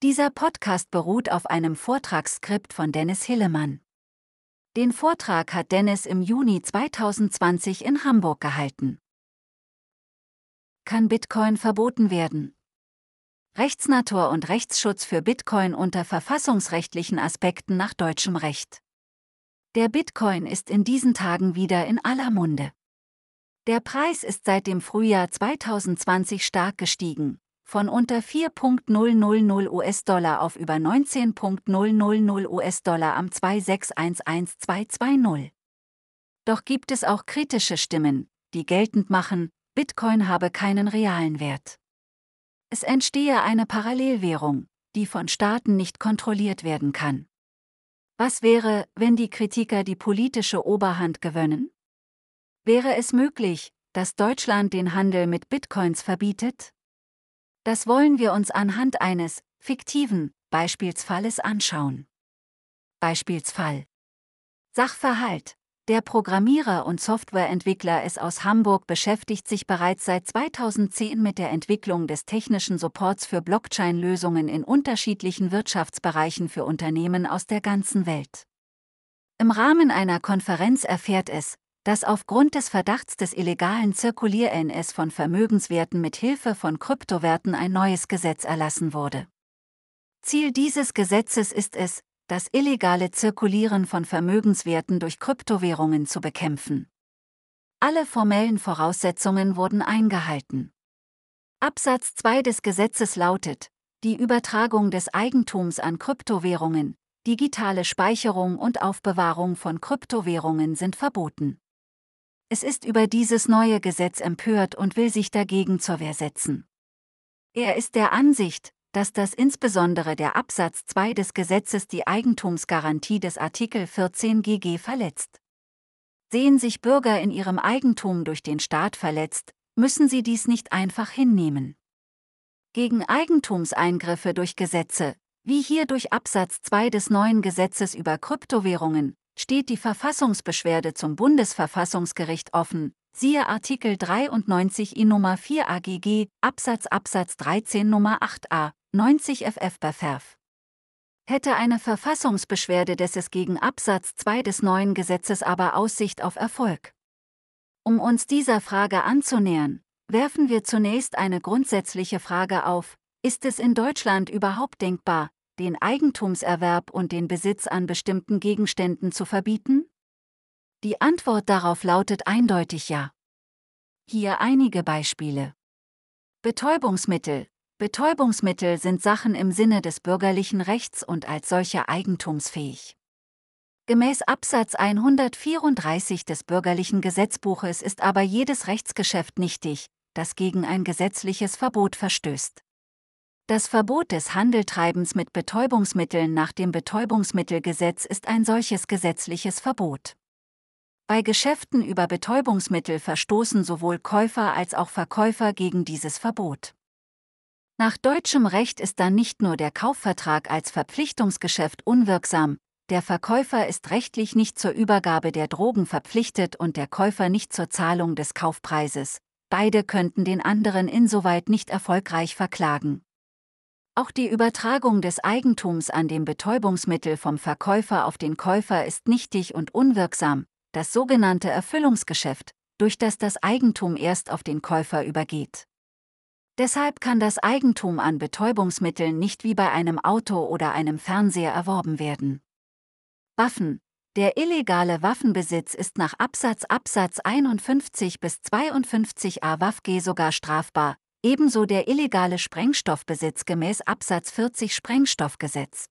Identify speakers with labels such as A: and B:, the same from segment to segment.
A: Dieser Podcast beruht auf einem Vortragsskript von Dennis Hillemann. Den Vortrag hat Dennis im Juni 2020 in Hamburg gehalten. Kann Bitcoin verboten werden? Rechtsnatur und Rechtsschutz für Bitcoin unter verfassungsrechtlichen Aspekten nach deutschem Recht. Der Bitcoin ist in diesen Tagen wieder in aller Munde. Der Preis ist seit dem Frühjahr 2020 stark gestiegen, von unter 4.000 US-Dollar auf über 19.000 US-Dollar am 2611220. Doch gibt es auch kritische Stimmen, die geltend machen, Bitcoin habe keinen realen Wert. Es entstehe eine Parallelwährung, die von Staaten nicht kontrolliert werden kann. Was wäre, wenn die Kritiker die politische Oberhand gewönnen? Wäre es möglich, dass Deutschland den Handel mit Bitcoins verbietet? Das wollen wir uns anhand eines fiktiven Beispielsfalles anschauen. Beispielsfall Sachverhalt Der Programmierer und Softwareentwickler S aus Hamburg beschäftigt sich bereits seit 2010 mit der Entwicklung des technischen Supports für Blockchain-Lösungen in unterschiedlichen Wirtschaftsbereichen für Unternehmen aus der ganzen Welt. Im Rahmen einer Konferenz erfährt es, dass aufgrund des Verdachts des illegalen Zirkulier-NS von Vermögenswerten mit Hilfe von Kryptowerten ein neues Gesetz erlassen wurde. Ziel dieses Gesetzes ist es, das illegale Zirkulieren von Vermögenswerten durch Kryptowährungen zu bekämpfen. Alle formellen Voraussetzungen wurden eingehalten. Absatz 2 des Gesetzes lautet, die Übertragung des Eigentums an Kryptowährungen, digitale Speicherung und Aufbewahrung von Kryptowährungen sind verboten. Es ist über dieses neue Gesetz empört und will sich dagegen zur Wehr setzen. Er ist der Ansicht, dass das insbesondere der Absatz 2 des Gesetzes die Eigentumsgarantie des Artikel 14 GG verletzt. Sehen sich Bürger in ihrem Eigentum durch den Staat verletzt, müssen sie dies nicht einfach hinnehmen. Gegen Eigentumseingriffe durch Gesetze, wie hier durch Absatz 2 des neuen Gesetzes über Kryptowährungen, steht die Verfassungsbeschwerde zum Bundesverfassungsgericht offen, siehe Artikel 93 I Nummer 4 AGG, Absatz Absatz 13 Nummer 8a, 90 FF Beferf. Hätte eine Verfassungsbeschwerde des es gegen Absatz 2 des neuen Gesetzes aber Aussicht auf Erfolg. Um uns dieser Frage anzunähern, werfen wir zunächst eine grundsätzliche Frage auf, ist es in Deutschland überhaupt denkbar, den Eigentumserwerb und den Besitz an bestimmten Gegenständen zu verbieten? Die Antwort darauf lautet eindeutig ja. Hier einige Beispiele. Betäubungsmittel. Betäubungsmittel sind Sachen im Sinne des bürgerlichen Rechts und als solche eigentumsfähig. Gemäß Absatz 134 des bürgerlichen Gesetzbuches ist aber jedes Rechtsgeschäft nichtig, das gegen ein gesetzliches Verbot verstößt. Das Verbot des Handeltreibens mit Betäubungsmitteln nach dem Betäubungsmittelgesetz ist ein solches gesetzliches Verbot. Bei Geschäften über Betäubungsmittel verstoßen sowohl Käufer als auch Verkäufer gegen dieses Verbot. Nach deutschem Recht ist dann nicht nur der Kaufvertrag als Verpflichtungsgeschäft unwirksam, der Verkäufer ist rechtlich nicht zur Übergabe der Drogen verpflichtet und der Käufer nicht zur Zahlung des Kaufpreises. Beide könnten den anderen insoweit nicht erfolgreich verklagen. Auch die Übertragung des Eigentums an dem Betäubungsmittel vom Verkäufer auf den Käufer ist nichtig und unwirksam, das sogenannte Erfüllungsgeschäft, durch das das Eigentum erst auf den Käufer übergeht. Deshalb kann das Eigentum an Betäubungsmitteln nicht wie bei einem Auto oder einem Fernseher erworben werden. Waffen. Der illegale Waffenbesitz ist nach Absatz Absatz 51 bis 52a WaffG sogar strafbar, ebenso der illegale Sprengstoffbesitz gemäß Absatz 40 Sprengstoffgesetz.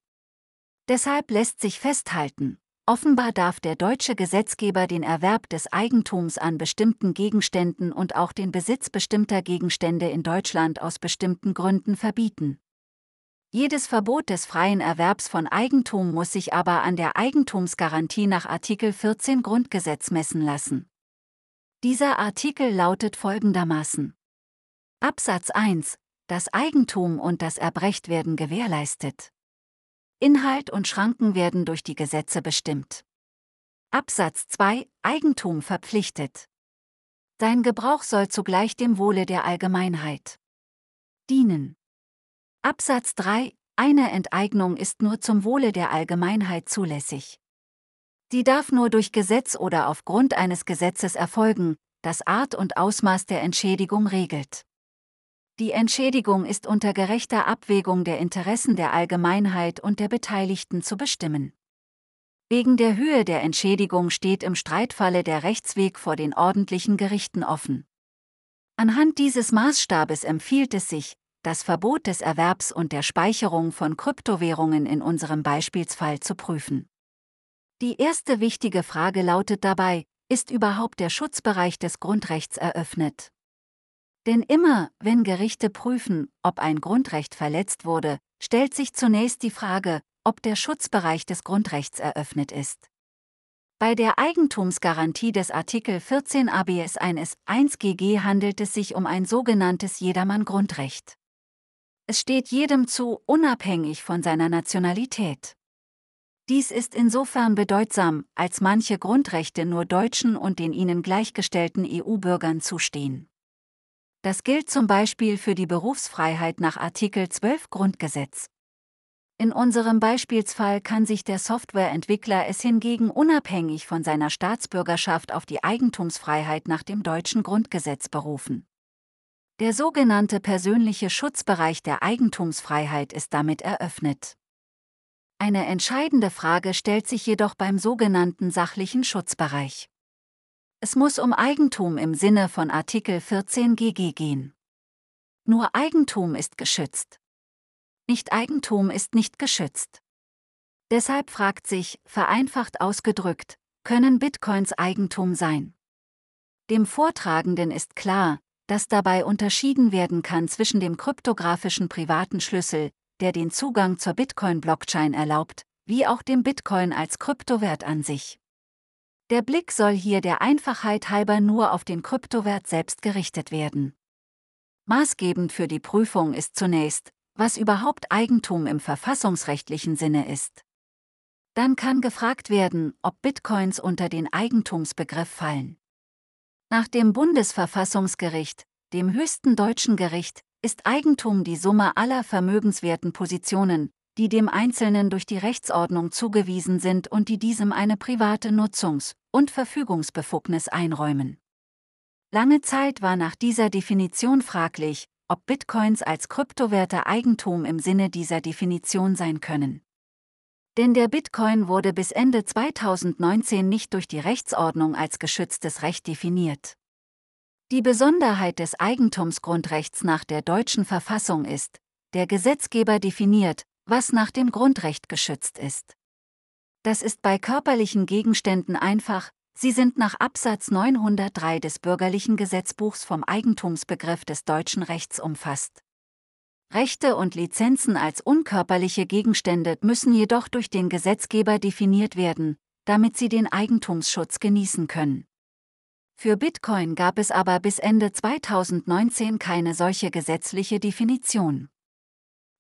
A: Deshalb lässt sich festhalten, offenbar darf der deutsche Gesetzgeber den Erwerb des Eigentums an bestimmten Gegenständen und auch den Besitz bestimmter Gegenstände in Deutschland aus bestimmten Gründen verbieten. Jedes Verbot des freien Erwerbs von Eigentum muss sich aber an der Eigentumsgarantie nach Artikel 14 Grundgesetz messen lassen. Dieser Artikel lautet folgendermaßen. Absatz 1. Das Eigentum und das Erbrecht werden gewährleistet. Inhalt und Schranken werden durch die Gesetze bestimmt. Absatz 2. Eigentum verpflichtet. Sein Gebrauch soll zugleich dem Wohle der Allgemeinheit dienen. Absatz 3. Eine Enteignung ist nur zum Wohle der Allgemeinheit zulässig. Sie darf nur durch Gesetz oder aufgrund eines Gesetzes erfolgen, das Art und Ausmaß der Entschädigung regelt. Die Entschädigung ist unter gerechter Abwägung der Interessen der Allgemeinheit und der Beteiligten zu bestimmen. Wegen der Höhe der Entschädigung steht im Streitfalle der Rechtsweg vor den ordentlichen Gerichten offen. Anhand dieses Maßstabes empfiehlt es sich, das Verbot des Erwerbs und der Speicherung von Kryptowährungen in unserem Beispielsfall zu prüfen. Die erste wichtige Frage lautet dabei, ist überhaupt der Schutzbereich des Grundrechts eröffnet? Denn immer, wenn Gerichte prüfen, ob ein Grundrecht verletzt wurde, stellt sich zunächst die Frage, ob der Schutzbereich des Grundrechts eröffnet ist. Bei der Eigentumsgarantie des Artikel 14 ABS 1 1 GG handelt es sich um ein sogenanntes Jedermann-Grundrecht. Es steht jedem zu, unabhängig von seiner Nationalität. Dies ist insofern bedeutsam, als manche Grundrechte nur Deutschen und den ihnen gleichgestellten EU-Bürgern zustehen. Das gilt zum Beispiel für die Berufsfreiheit nach Artikel 12 Grundgesetz. In unserem Beispielsfall kann sich der Softwareentwickler es hingegen unabhängig von seiner Staatsbürgerschaft auf die Eigentumsfreiheit nach dem deutschen Grundgesetz berufen. Der sogenannte persönliche Schutzbereich der Eigentumsfreiheit ist damit eröffnet. Eine entscheidende Frage stellt sich jedoch beim sogenannten sachlichen Schutzbereich. Es muss um Eigentum im Sinne von Artikel 14 GG gehen. Nur Eigentum ist geschützt. Nicht Eigentum ist nicht geschützt. Deshalb fragt sich, vereinfacht ausgedrückt, können Bitcoins Eigentum sein? Dem Vortragenden ist klar, dass dabei unterschieden werden kann zwischen dem kryptografischen privaten Schlüssel, der den Zugang zur Bitcoin-Blockchain erlaubt, wie auch dem Bitcoin als Kryptowert an sich. Der Blick soll hier der Einfachheit halber nur auf den Kryptowert selbst gerichtet werden. Maßgebend für die Prüfung ist zunächst, was überhaupt Eigentum im verfassungsrechtlichen Sinne ist. Dann kann gefragt werden, ob Bitcoins unter den Eigentumsbegriff fallen. Nach dem Bundesverfassungsgericht, dem höchsten deutschen Gericht, ist Eigentum die Summe aller vermögenswerten Positionen, die dem Einzelnen durch die Rechtsordnung zugewiesen sind und die diesem eine private Nutzungs- und Verfügungsbefugnis einräumen. Lange Zeit war nach dieser Definition fraglich, ob Bitcoins als Kryptowerte Eigentum im Sinne dieser Definition sein können. Denn der Bitcoin wurde bis Ende 2019 nicht durch die Rechtsordnung als geschütztes Recht definiert. Die Besonderheit des Eigentumsgrundrechts nach der deutschen Verfassung ist, der Gesetzgeber definiert, was nach dem Grundrecht geschützt ist. Das ist bei körperlichen Gegenständen einfach, sie sind nach Absatz 903 des bürgerlichen Gesetzbuchs vom Eigentumsbegriff des deutschen Rechts umfasst. Rechte und Lizenzen als unkörperliche Gegenstände müssen jedoch durch den Gesetzgeber definiert werden, damit sie den Eigentumsschutz genießen können. Für Bitcoin gab es aber bis Ende 2019 keine solche gesetzliche Definition.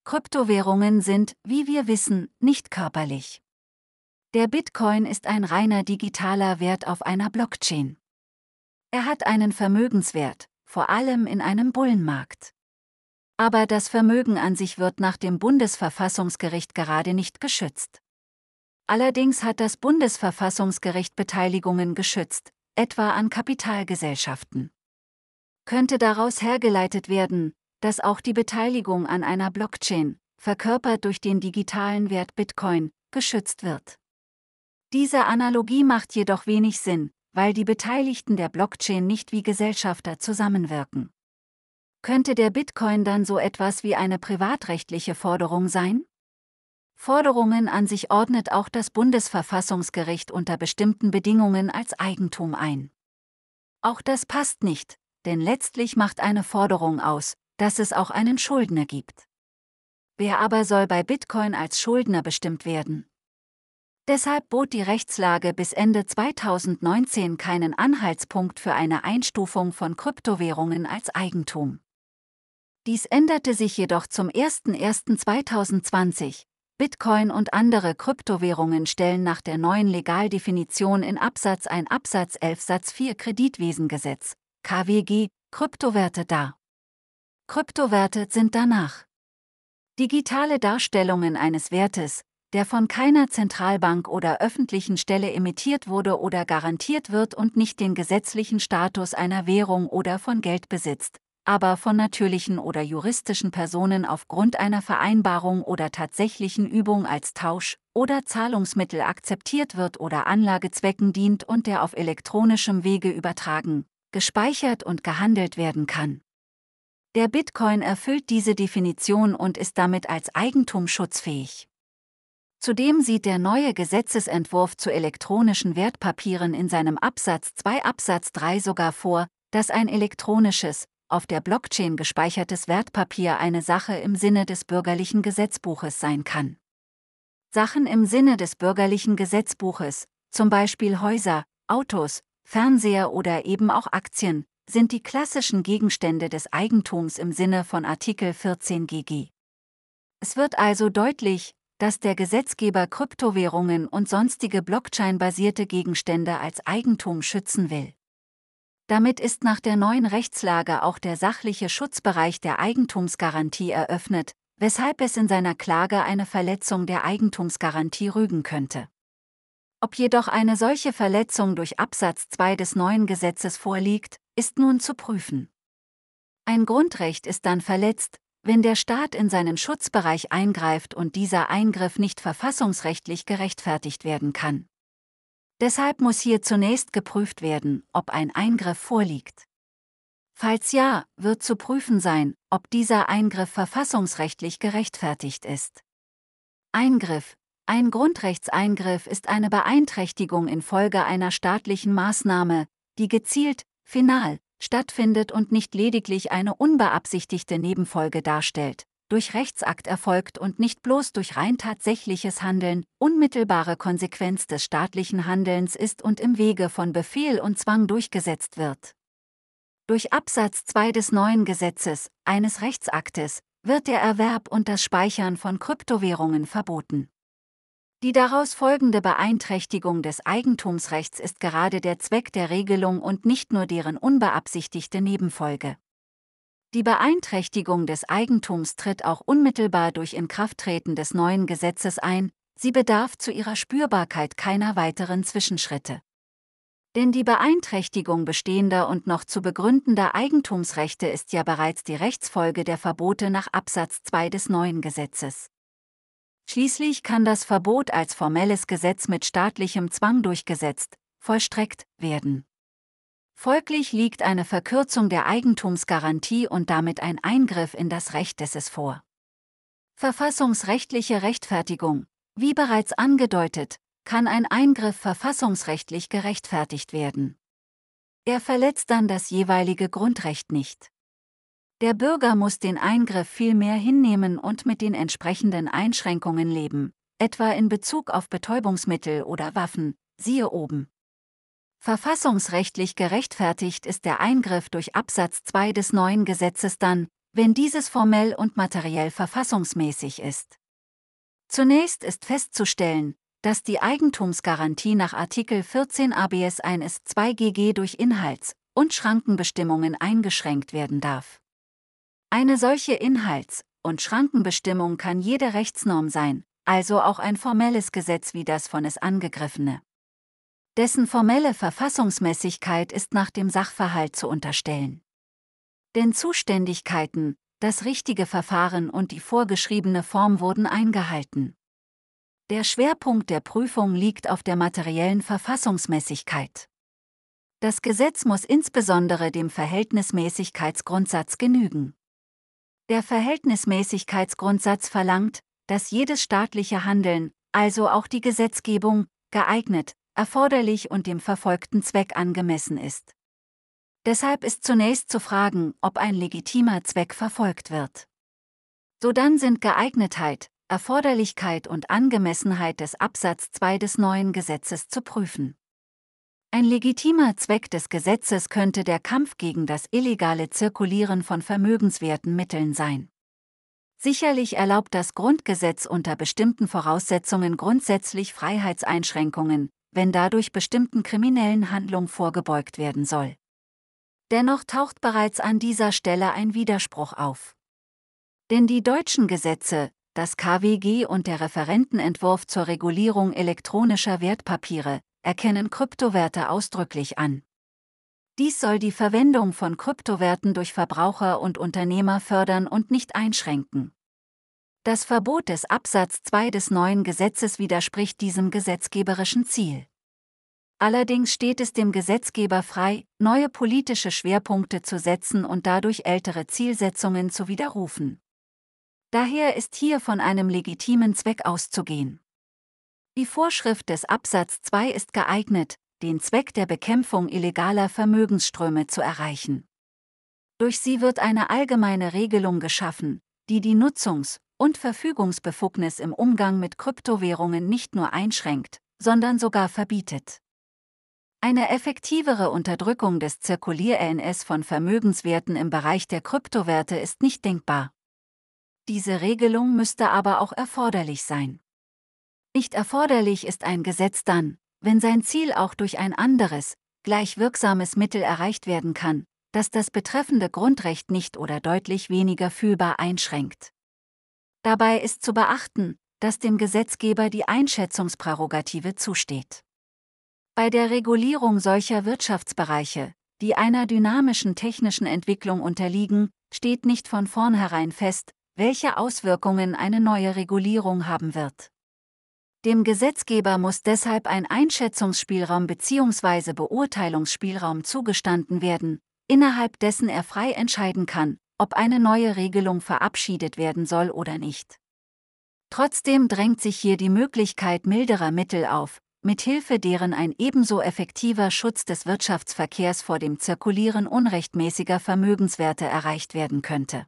A: Kryptowährungen sind, wie wir wissen, nicht körperlich. Der Bitcoin ist ein reiner digitaler Wert auf einer Blockchain. Er hat einen Vermögenswert, vor allem in einem Bullenmarkt. Aber das Vermögen an sich wird nach dem Bundesverfassungsgericht gerade nicht geschützt. Allerdings hat das Bundesverfassungsgericht Beteiligungen geschützt, etwa an Kapitalgesellschaften. Könnte daraus hergeleitet werden, dass auch die Beteiligung an einer Blockchain, verkörpert durch den digitalen Wert Bitcoin, geschützt wird. Diese Analogie macht jedoch wenig Sinn, weil die Beteiligten der Blockchain nicht wie Gesellschafter zusammenwirken. Könnte der Bitcoin dann so etwas wie eine privatrechtliche Forderung sein? Forderungen an sich ordnet auch das Bundesverfassungsgericht unter bestimmten Bedingungen als Eigentum ein. Auch das passt nicht, denn letztlich macht eine Forderung aus, dass es auch einen Schuldner gibt. Wer aber soll bei Bitcoin als Schuldner bestimmt werden? Deshalb bot die Rechtslage bis Ende 2019 keinen Anhaltspunkt für eine Einstufung von Kryptowährungen als Eigentum. Dies änderte sich jedoch zum 01.01.2020. Bitcoin und andere Kryptowährungen stellen nach der neuen Legaldefinition in Absatz 1 Absatz 11 Satz 4 Kreditwesengesetz KWG Kryptowerte dar. Kryptowerte sind danach digitale Darstellungen eines Wertes, der von keiner Zentralbank oder öffentlichen Stelle emittiert wurde oder garantiert wird und nicht den gesetzlichen Status einer Währung oder von Geld besitzt, aber von natürlichen oder juristischen Personen aufgrund einer Vereinbarung oder tatsächlichen Übung als Tausch oder Zahlungsmittel akzeptiert wird oder Anlagezwecken dient und der auf elektronischem Wege übertragen, gespeichert und gehandelt werden kann. Der Bitcoin erfüllt diese Definition und ist damit als Eigentum schutzfähig. Zudem sieht der neue Gesetzesentwurf zu elektronischen Wertpapieren in seinem Absatz 2 Absatz 3 sogar vor, dass ein elektronisches, auf der Blockchain gespeichertes Wertpapier eine Sache im Sinne des bürgerlichen Gesetzbuches sein kann. Sachen im Sinne des bürgerlichen Gesetzbuches, zum Beispiel Häuser, Autos, Fernseher oder eben auch Aktien, sind die klassischen Gegenstände des Eigentums im Sinne von Artikel 14 GG. Es wird also deutlich, dass der Gesetzgeber Kryptowährungen und sonstige Blockchain-basierte Gegenstände als Eigentum schützen will. Damit ist nach der neuen Rechtslage auch der sachliche Schutzbereich der Eigentumsgarantie eröffnet, weshalb es in seiner Klage eine Verletzung der Eigentumsgarantie rügen könnte. Ob jedoch eine solche Verletzung durch Absatz 2 des neuen Gesetzes vorliegt, ist nun zu prüfen. Ein Grundrecht ist dann verletzt, wenn der Staat in seinen Schutzbereich eingreift und dieser Eingriff nicht verfassungsrechtlich gerechtfertigt werden kann. Deshalb muss hier zunächst geprüft werden, ob ein Eingriff vorliegt. Falls ja, wird zu prüfen sein, ob dieser Eingriff verfassungsrechtlich gerechtfertigt ist. Eingriff Ein Grundrechtseingriff ist eine Beeinträchtigung infolge einer staatlichen Maßnahme, die gezielt, final, stattfindet und nicht lediglich eine unbeabsichtigte Nebenfolge darstellt, durch Rechtsakt erfolgt und nicht bloß durch rein tatsächliches Handeln, unmittelbare Konsequenz des staatlichen Handelns ist und im Wege von Befehl und Zwang durchgesetzt wird. Durch Absatz 2 des neuen Gesetzes, eines Rechtsaktes, wird der Erwerb und das Speichern von Kryptowährungen verboten. Die daraus folgende Beeinträchtigung des Eigentumsrechts ist gerade der Zweck der Regelung und nicht nur deren unbeabsichtigte Nebenfolge. Die Beeinträchtigung des Eigentums tritt auch unmittelbar durch Inkrafttreten des neuen Gesetzes ein, sie bedarf zu ihrer Spürbarkeit keiner weiteren Zwischenschritte. Denn die Beeinträchtigung bestehender und noch zu begründender Eigentumsrechte ist ja bereits die Rechtsfolge der Verbote nach Absatz 2 des neuen Gesetzes. Schließlich kann das Verbot als formelles Gesetz mit staatlichem Zwang durchgesetzt, vollstreckt werden. Folglich liegt eine Verkürzung der Eigentumsgarantie und damit ein Eingriff in das Recht des es vor. Verfassungsrechtliche Rechtfertigung. Wie bereits angedeutet, kann ein Eingriff verfassungsrechtlich gerechtfertigt werden. Er verletzt dann das jeweilige Grundrecht nicht. Der Bürger muss den Eingriff vielmehr hinnehmen und mit den entsprechenden Einschränkungen leben, etwa in Bezug auf Betäubungsmittel oder Waffen, siehe oben. Verfassungsrechtlich gerechtfertigt ist der Eingriff durch Absatz 2 des neuen Gesetzes dann, wenn dieses formell und materiell verfassungsmäßig ist. Zunächst ist festzustellen, dass die Eigentumsgarantie nach Artikel 14 ABS 1 2 GG durch Inhalts- und Schrankenbestimmungen eingeschränkt werden darf. Eine solche Inhalts- und Schrankenbestimmung kann jede Rechtsnorm sein, also auch ein formelles Gesetz wie das von es angegriffene. Dessen formelle Verfassungsmäßigkeit ist nach dem Sachverhalt zu unterstellen. Denn Zuständigkeiten, das richtige Verfahren und die vorgeschriebene Form wurden eingehalten. Der Schwerpunkt der Prüfung liegt auf der materiellen Verfassungsmäßigkeit. Das Gesetz muss insbesondere dem Verhältnismäßigkeitsgrundsatz genügen. Der Verhältnismäßigkeitsgrundsatz verlangt, dass jedes staatliche Handeln, also auch die Gesetzgebung, geeignet, erforderlich und dem verfolgten Zweck angemessen ist. Deshalb ist zunächst zu fragen, ob ein legitimer Zweck verfolgt wird. Sodann sind Geeignetheit, Erforderlichkeit und Angemessenheit des Absatz 2 des neuen Gesetzes zu prüfen. Ein legitimer Zweck des Gesetzes könnte der Kampf gegen das illegale Zirkulieren von vermögenswerten Mitteln sein. Sicherlich erlaubt das Grundgesetz unter bestimmten Voraussetzungen grundsätzlich Freiheitseinschränkungen, wenn dadurch bestimmten kriminellen Handlungen vorgebeugt werden soll. Dennoch taucht bereits an dieser Stelle ein Widerspruch auf. Denn die deutschen Gesetze, das KWG und der Referentenentwurf zur Regulierung elektronischer Wertpapiere erkennen Kryptowerte ausdrücklich an. Dies soll die Verwendung von Kryptowerten durch Verbraucher und Unternehmer fördern und nicht einschränken. Das Verbot des Absatz 2 des neuen Gesetzes widerspricht diesem gesetzgeberischen Ziel. Allerdings steht es dem Gesetzgeber frei, neue politische Schwerpunkte zu setzen und dadurch ältere Zielsetzungen zu widerrufen. Daher ist hier von einem legitimen Zweck auszugehen. Die Vorschrift des Absatz 2 ist geeignet, den Zweck der Bekämpfung illegaler Vermögensströme zu erreichen. Durch sie wird eine allgemeine Regelung geschaffen, die die Nutzungs- und Verfügungsbefugnis im Umgang mit Kryptowährungen nicht nur einschränkt, sondern sogar verbietet. Eine effektivere Unterdrückung des Zirkulier-NS von Vermögenswerten im Bereich der Kryptowerte ist nicht denkbar. Diese Regelung müsste aber auch erforderlich sein. Nicht erforderlich ist ein Gesetz dann, wenn sein Ziel auch durch ein anderes, gleich wirksames Mittel erreicht werden kann, das das betreffende Grundrecht nicht oder deutlich weniger fühlbar einschränkt. Dabei ist zu beachten, dass dem Gesetzgeber die Einschätzungsprärogative zusteht. Bei der Regulierung solcher Wirtschaftsbereiche, die einer dynamischen technischen Entwicklung unterliegen, steht nicht von vornherein fest, welche Auswirkungen eine neue Regulierung haben wird. Dem Gesetzgeber muss deshalb ein Einschätzungsspielraum bzw. Beurteilungsspielraum zugestanden werden, innerhalb dessen er frei entscheiden kann, ob eine neue Regelung verabschiedet werden soll oder nicht. Trotzdem drängt sich hier die Möglichkeit milderer Mittel auf, mithilfe deren ein ebenso effektiver Schutz des Wirtschaftsverkehrs vor dem Zirkulieren unrechtmäßiger Vermögenswerte erreicht werden könnte.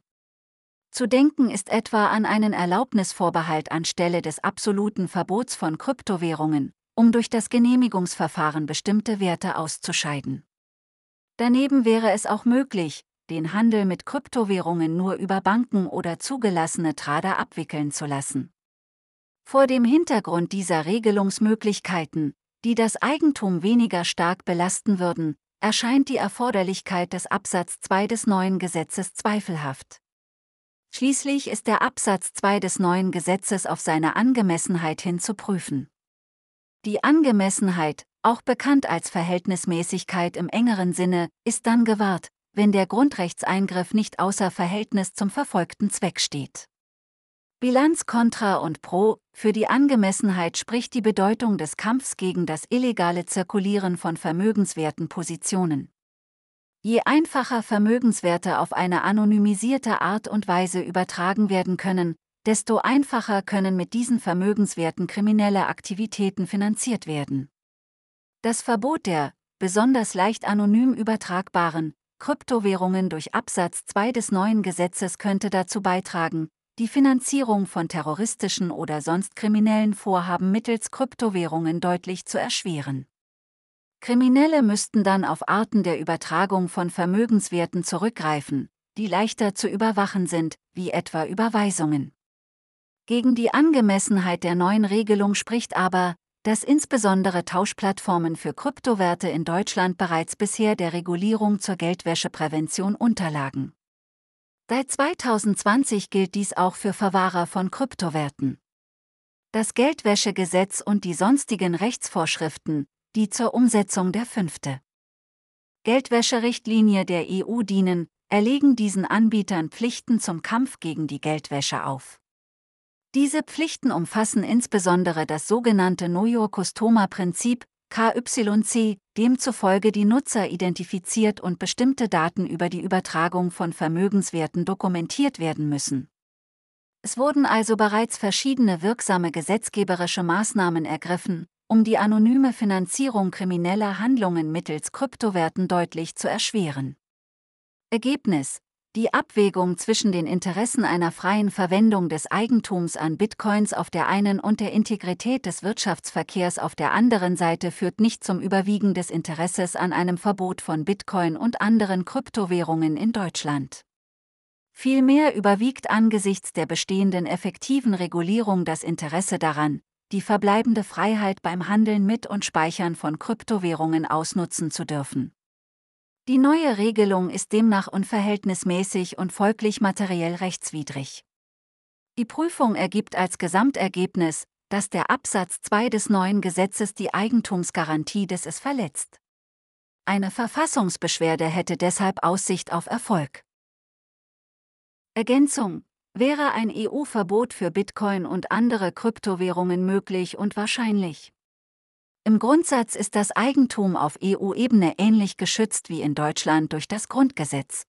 A: Zu denken ist etwa an einen Erlaubnisvorbehalt anstelle des absoluten Verbots von Kryptowährungen, um durch das Genehmigungsverfahren bestimmte Werte auszuscheiden. Daneben wäre es auch möglich, den Handel mit Kryptowährungen nur über Banken oder zugelassene Trader abwickeln zu lassen. Vor dem Hintergrund dieser Regelungsmöglichkeiten, die das Eigentum weniger stark belasten würden, erscheint die Erforderlichkeit des Absatz 2 des neuen Gesetzes zweifelhaft. Schließlich ist der Absatz 2 des neuen Gesetzes auf seine Angemessenheit hin zu prüfen. Die Angemessenheit, auch bekannt als Verhältnismäßigkeit im engeren Sinne, ist dann gewahrt, wenn der Grundrechtseingriff nicht außer Verhältnis zum verfolgten Zweck steht. Bilanz Contra und Pro, für die Angemessenheit spricht die Bedeutung des Kampfs gegen das illegale Zirkulieren von vermögenswerten Positionen. Je einfacher Vermögenswerte auf eine anonymisierte Art und Weise übertragen werden können, desto einfacher können mit diesen Vermögenswerten kriminelle Aktivitäten finanziert werden. Das Verbot der, besonders leicht anonym übertragbaren, Kryptowährungen durch Absatz 2 des neuen Gesetzes könnte dazu beitragen, die Finanzierung von terroristischen oder sonst kriminellen Vorhaben mittels Kryptowährungen deutlich zu erschweren. Kriminelle müssten dann auf Arten der Übertragung von Vermögenswerten zurückgreifen, die leichter zu überwachen sind, wie etwa Überweisungen. Gegen die Angemessenheit der neuen Regelung spricht aber, dass insbesondere Tauschplattformen für Kryptowerte in Deutschland bereits bisher der Regulierung zur Geldwäscheprävention unterlagen. Seit 2020 gilt dies auch für Verwahrer von Kryptowerten. Das Geldwäschegesetz und die sonstigen Rechtsvorschriften, die zur Umsetzung der fünfte Geldwäscherichtlinie der EU dienen, erlegen diesen Anbietern Pflichten zum Kampf gegen die Geldwäsche auf. Diese Pflichten umfassen insbesondere das sogenannte Know Your Customer Prinzip, KYC, demzufolge die Nutzer identifiziert und bestimmte Daten über die Übertragung von Vermögenswerten dokumentiert werden müssen. Es wurden also bereits verschiedene wirksame gesetzgeberische Maßnahmen ergriffen, um die anonyme Finanzierung krimineller Handlungen mittels Kryptowerten deutlich zu erschweren. Ergebnis Die Abwägung zwischen den Interessen einer freien Verwendung des Eigentums an Bitcoins auf der einen und der Integrität des Wirtschaftsverkehrs auf der anderen Seite führt nicht zum Überwiegen des Interesses an einem Verbot von Bitcoin und anderen Kryptowährungen in Deutschland. Vielmehr überwiegt angesichts der bestehenden effektiven Regulierung das Interesse daran, die verbleibende Freiheit beim Handeln mit und Speichern von Kryptowährungen ausnutzen zu dürfen. Die neue Regelung ist demnach unverhältnismäßig und folglich materiell rechtswidrig. Die Prüfung ergibt als Gesamtergebnis, dass der Absatz 2 des neuen Gesetzes die Eigentumsgarantie des es verletzt. Eine Verfassungsbeschwerde hätte deshalb Aussicht auf Erfolg. Ergänzung Wäre ein EU-Verbot für Bitcoin und andere Kryptowährungen möglich und wahrscheinlich? Im Grundsatz ist das Eigentum auf EU-Ebene ähnlich geschützt wie in Deutschland durch das Grundgesetz.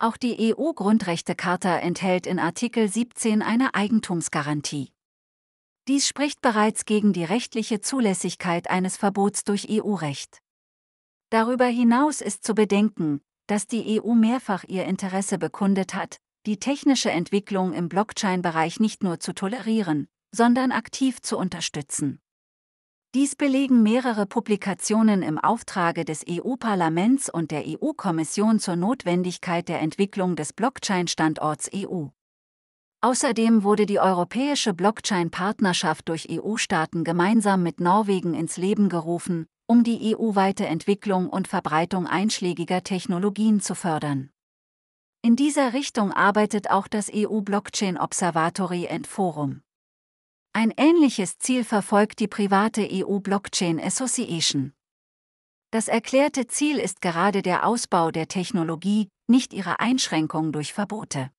A: Auch die EU-Grundrechtecharta enthält in Artikel 17 eine Eigentumsgarantie. Dies spricht bereits gegen die rechtliche Zulässigkeit eines Verbots durch EU-Recht. Darüber hinaus ist zu bedenken, dass die EU mehrfach ihr Interesse bekundet hat, die technische Entwicklung im Blockchain-Bereich nicht nur zu tolerieren, sondern aktiv zu unterstützen. Dies belegen mehrere Publikationen im Auftrage des EU-Parlaments und der EU-Kommission zur Notwendigkeit der Entwicklung des Blockchain-Standorts EU. Außerdem wurde die europäische Blockchain-Partnerschaft durch EU-Staaten gemeinsam mit Norwegen ins Leben gerufen, um die EU-weite Entwicklung und Verbreitung einschlägiger Technologien zu fördern. In dieser Richtung arbeitet auch das EU Blockchain Observatory and Forum. Ein ähnliches Ziel verfolgt die private EU Blockchain Association. Das erklärte Ziel ist gerade der Ausbau der Technologie, nicht ihre Einschränkung durch Verbote.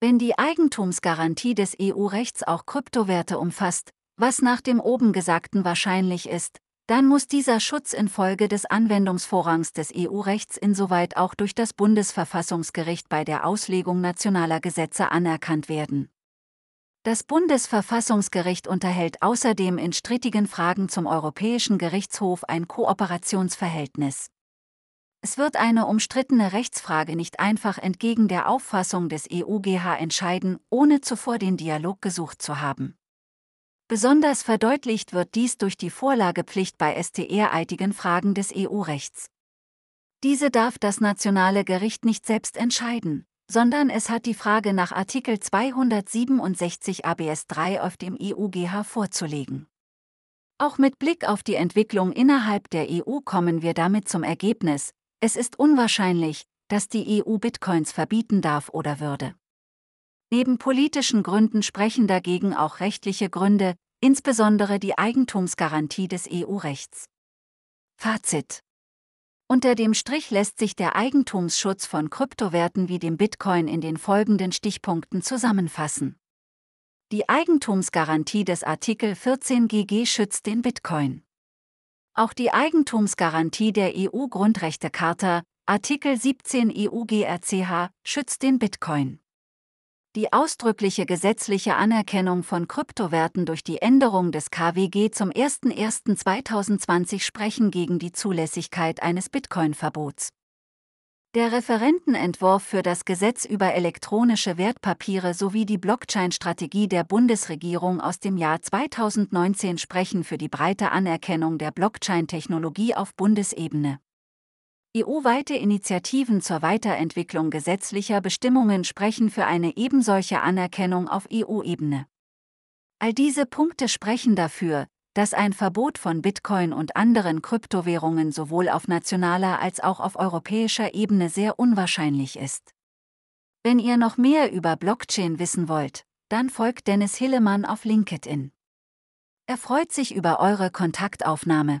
A: Wenn die Eigentumsgarantie des EU-Rechts auch Kryptowerte umfasst, was nach dem oben Gesagten wahrscheinlich ist, dann muss dieser Schutz infolge des Anwendungsvorrangs des EU-Rechts insoweit auch durch das Bundesverfassungsgericht bei der Auslegung nationaler Gesetze anerkannt werden. Das Bundesverfassungsgericht unterhält außerdem in strittigen Fragen zum Europäischen Gerichtshof ein Kooperationsverhältnis. Es wird eine umstrittene Rechtsfrage nicht einfach entgegen der Auffassung des EUGH entscheiden, ohne zuvor den Dialog gesucht zu haben. Besonders verdeutlicht wird dies durch die Vorlagepflicht bei STR-eitigen Fragen des EU-Rechts. Diese darf das nationale Gericht nicht selbst entscheiden, sondern es hat die Frage nach Artikel 267 ABS 3 auf dem EUGH vorzulegen. Auch mit Blick auf die Entwicklung innerhalb der EU kommen wir damit zum Ergebnis, es ist unwahrscheinlich, dass die EU Bitcoins verbieten darf oder würde. Neben politischen Gründen sprechen dagegen auch rechtliche Gründe, insbesondere die Eigentumsgarantie des EU-Rechts. Fazit unter dem Strich lässt sich der Eigentumsschutz von Kryptowerten wie dem Bitcoin in den folgenden Stichpunkten zusammenfassen. Die Eigentumsgarantie des Artikel 14 GG schützt den Bitcoin. Auch die Eigentumsgarantie der EU-Grundrechtecharta, Artikel 17 EU-GRCH, schützt den Bitcoin. Die ausdrückliche gesetzliche Anerkennung von Kryptowerten durch die Änderung des KWG zum 01.01.2020 sprechen gegen die Zulässigkeit eines Bitcoin-Verbots. Der Referentenentwurf für das Gesetz über elektronische Wertpapiere sowie die Blockchain-Strategie der Bundesregierung aus dem Jahr 2019 sprechen für die breite Anerkennung der Blockchain-Technologie auf Bundesebene. EU-weite Initiativen zur Weiterentwicklung gesetzlicher Bestimmungen sprechen für eine ebensolche Anerkennung auf EU-Ebene. All diese Punkte sprechen dafür, dass ein Verbot von Bitcoin und anderen Kryptowährungen sowohl auf nationaler als auch auf europäischer Ebene sehr unwahrscheinlich ist. Wenn ihr noch mehr über Blockchain wissen wollt, dann folgt Dennis Hillemann auf LinkedIn. Er freut sich über eure Kontaktaufnahme.